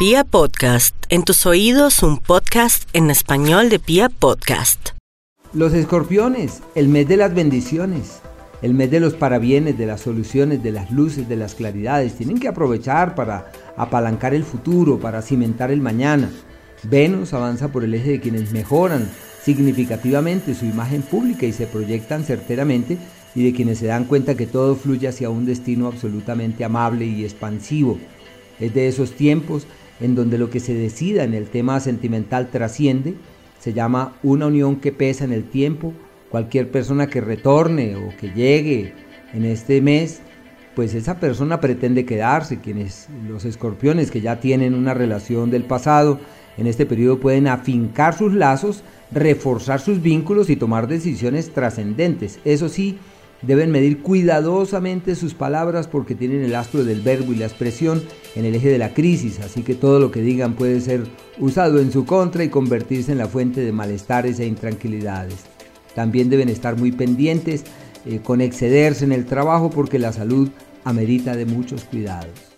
Pia Podcast, en tus oídos un podcast en español de Pia Podcast. Los escorpiones, el mes de las bendiciones, el mes de los parabienes, de las soluciones, de las luces, de las claridades. Tienen que aprovechar para apalancar el futuro, para cimentar el mañana. Venus avanza por el eje de quienes mejoran significativamente su imagen pública y se proyectan certeramente y de quienes se dan cuenta que todo fluye hacia un destino absolutamente amable y expansivo. Es de esos tiempos en donde lo que se decida en el tema sentimental trasciende, se llama una unión que pesa en el tiempo. Cualquier persona que retorne o que llegue en este mes, pues esa persona pretende quedarse. Quienes los escorpiones que ya tienen una relación del pasado, en este periodo pueden afincar sus lazos, reforzar sus vínculos y tomar decisiones trascendentes. Eso sí, Deben medir cuidadosamente sus palabras porque tienen el astro del verbo y la expresión en el eje de la crisis, así que todo lo que digan puede ser usado en su contra y convertirse en la fuente de malestares e intranquilidades. También deben estar muy pendientes eh, con excederse en el trabajo porque la salud amerita de muchos cuidados.